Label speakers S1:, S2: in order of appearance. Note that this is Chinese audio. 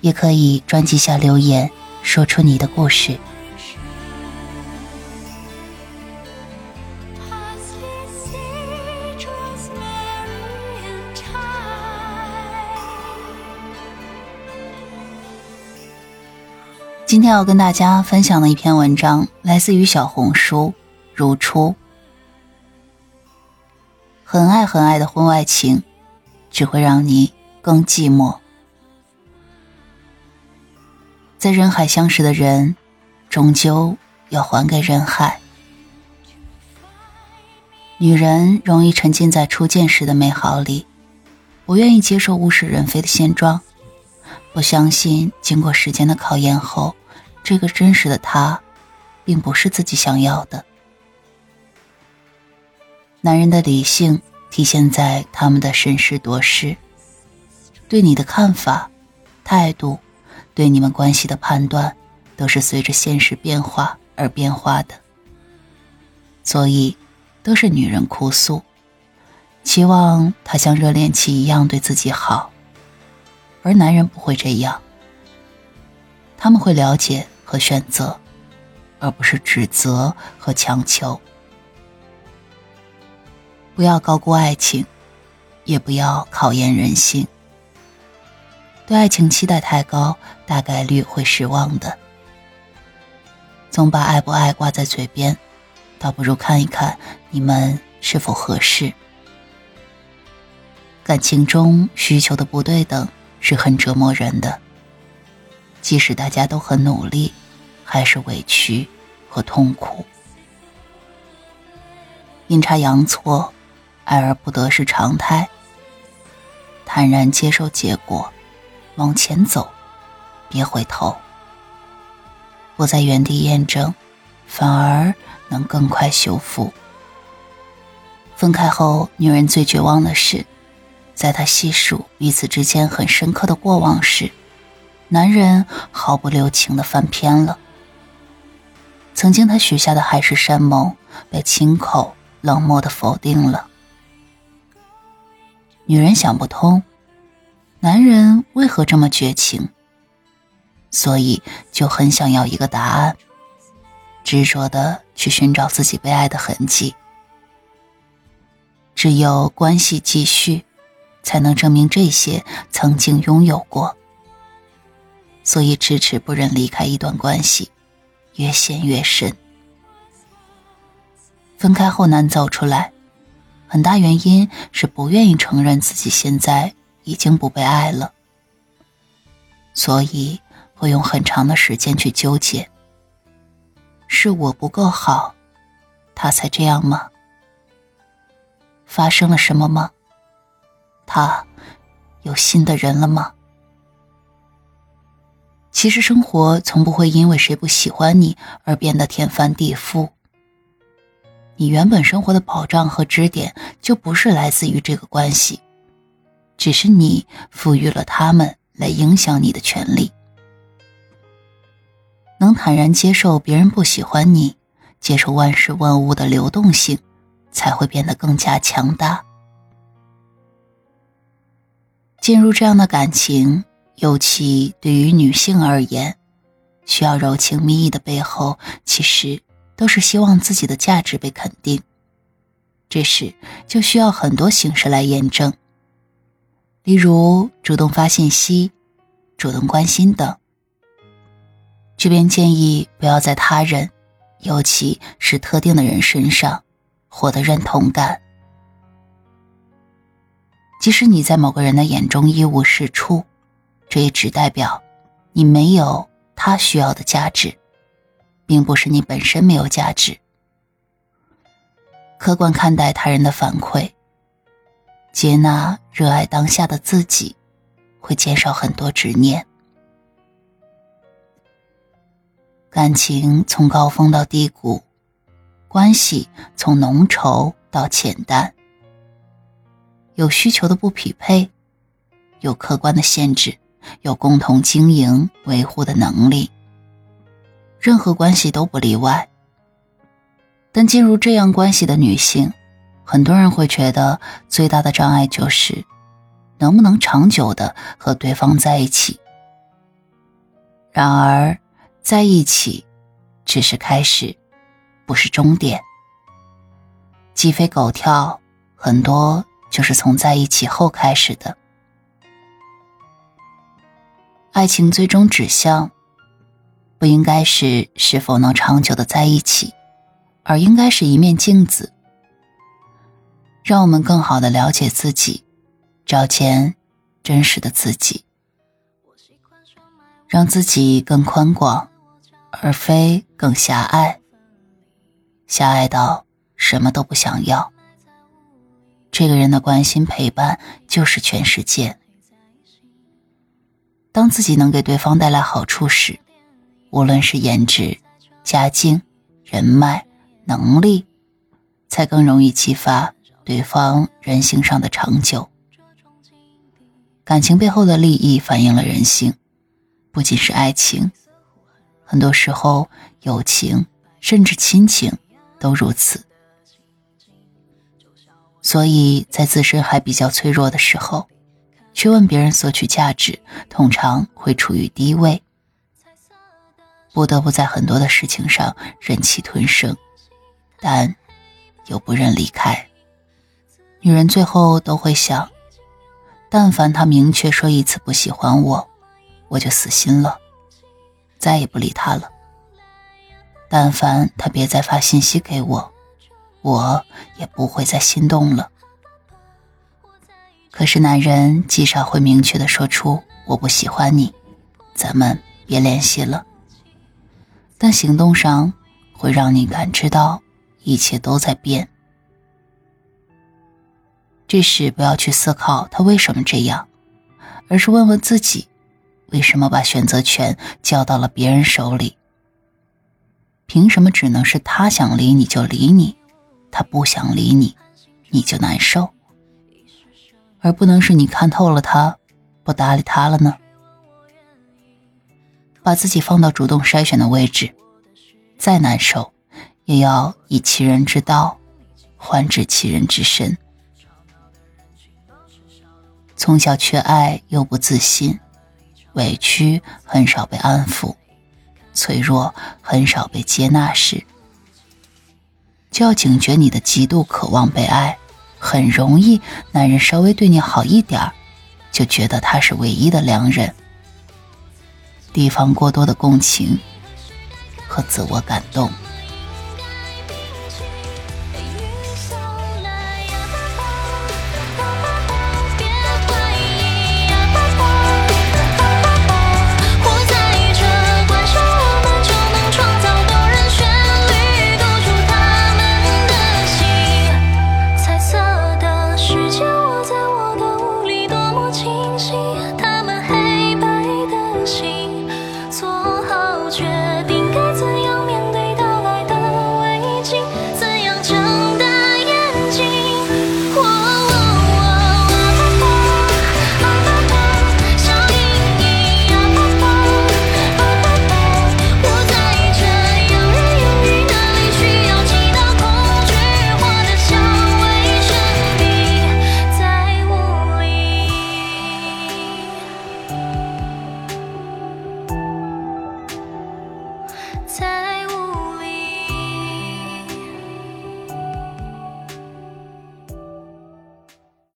S1: 也可以专辑下留言，说出你的故事。今天要跟大家分享的一篇文章，来自于小红书如初。很爱很爱的婚外情，只会让你更寂寞。在人海相识的人，终究要还给人海。女人容易沉浸在初见时的美好里，不愿意接受物是人非的现状，不相信经过时间的考验后。这个真实的他，并不是自己想要的。男人的理性体现在他们的审时度势，对你的看法、态度，对你们关系的判断，都是随着现实变化而变化的。所以，都是女人哭诉，期望他像热恋期一样对自己好，而男人不会这样。他们会了解和选择，而不是指责和强求。不要高估爱情，也不要考验人性。对爱情期待太高，大概率会失望的。总把爱不爱挂在嘴边，倒不如看一看你们是否合适。感情中需求的不对等是很折磨人的。即使大家都很努力，还是委屈和痛苦。阴差阳错，爱而不得是常态。坦然接受结果，往前走，别回头。不在原地验证，反而能更快修复。分开后，女人最绝望的是，在她细数彼此之间很深刻的过往时。男人毫不留情的翻篇了。曾经他许下的海誓山盟，被亲口冷漠的否定了。女人想不通，男人为何这么绝情，所以就很想要一个答案，执着的去寻找自己被爱的痕迹。只有关系继续，才能证明这些曾经拥有过。所以迟迟不忍离开一段关系，越陷越深。分开后难走出来，很大原因是不愿意承认自己现在已经不被爱了，所以会用很长的时间去纠结：是我不够好，他才这样吗？发生了什么吗？他有新的人了吗？其实生活从不会因为谁不喜欢你而变得天翻地覆。你原本生活的保障和支点就不是来自于这个关系，只是你赋予了他们来影响你的权利。能坦然接受别人不喜欢你，接受万事万物的流动性，才会变得更加强大。进入这样的感情。尤其对于女性而言，需要柔情蜜意的背后，其实都是希望自己的价值被肯定。这时就需要很多形式来验证，例如主动发信息、主动关心等。这边建议不要在他人，尤其是特定的人身上获得认同感。即使你在某个人的眼中一无是处。这也只代表，你没有他需要的价值，并不是你本身没有价值。客观看待他人的反馈，接纳热爱当下的自己，会减少很多执念。感情从高峰到低谷，关系从浓稠到浅淡，有需求的不匹配，有客观的限制，有共同经营维护的能力，任何关系都不例外。但进入这样关系的女性，很多人会觉得最大的障碍就是能不能长久的和对方在一起。然而。在一起，只是开始，不是终点。鸡飞狗跳，很多就是从在一起后开始的。爱情最终指向，不应该是是否能长久的在一起，而应该是一面镜子，让我们更好的了解自己，找见真实的自己，让自己更宽广。而非更狭隘，狭隘到什么都不想要。这个人的关心陪伴就是全世界。当自己能给对方带来好处时，无论是颜值、家境、人脉、能力，才更容易激发对方人性上的长久。感情背后的利益反映了人性，不仅是爱情。很多时候，友情甚至亲情都如此。所以在自身还比较脆弱的时候，去问别人索取价值，通常会处于低位，不得不在很多的事情上忍气吞声，但又不忍离开。女人最后都会想：但凡他明确说一次不喜欢我，我就死心了。再也不理他了。但凡他别再发信息给我，我也不会再心动了。可是男人极少会明确的说出“我不喜欢你，咱们别联系了”，但行动上会让你感知到一切都在变。这时不要去思考他为什么这样，而是问问自己。为什么把选择权交到了别人手里？凭什么只能是他想理你就理你，他不想理你，你就难受，而不能是你看透了他，不搭理他了呢？把自己放到主动筛选的位置，再难受，也要以其人之道还治其人之身。从小缺爱又不自信。委屈很少被安抚，脆弱很少被接纳时，就要警觉你的极度渴望被爱。很容易，男人稍微对你好一点儿，就觉得他是唯一的良人，提防过多的共情和自我感动。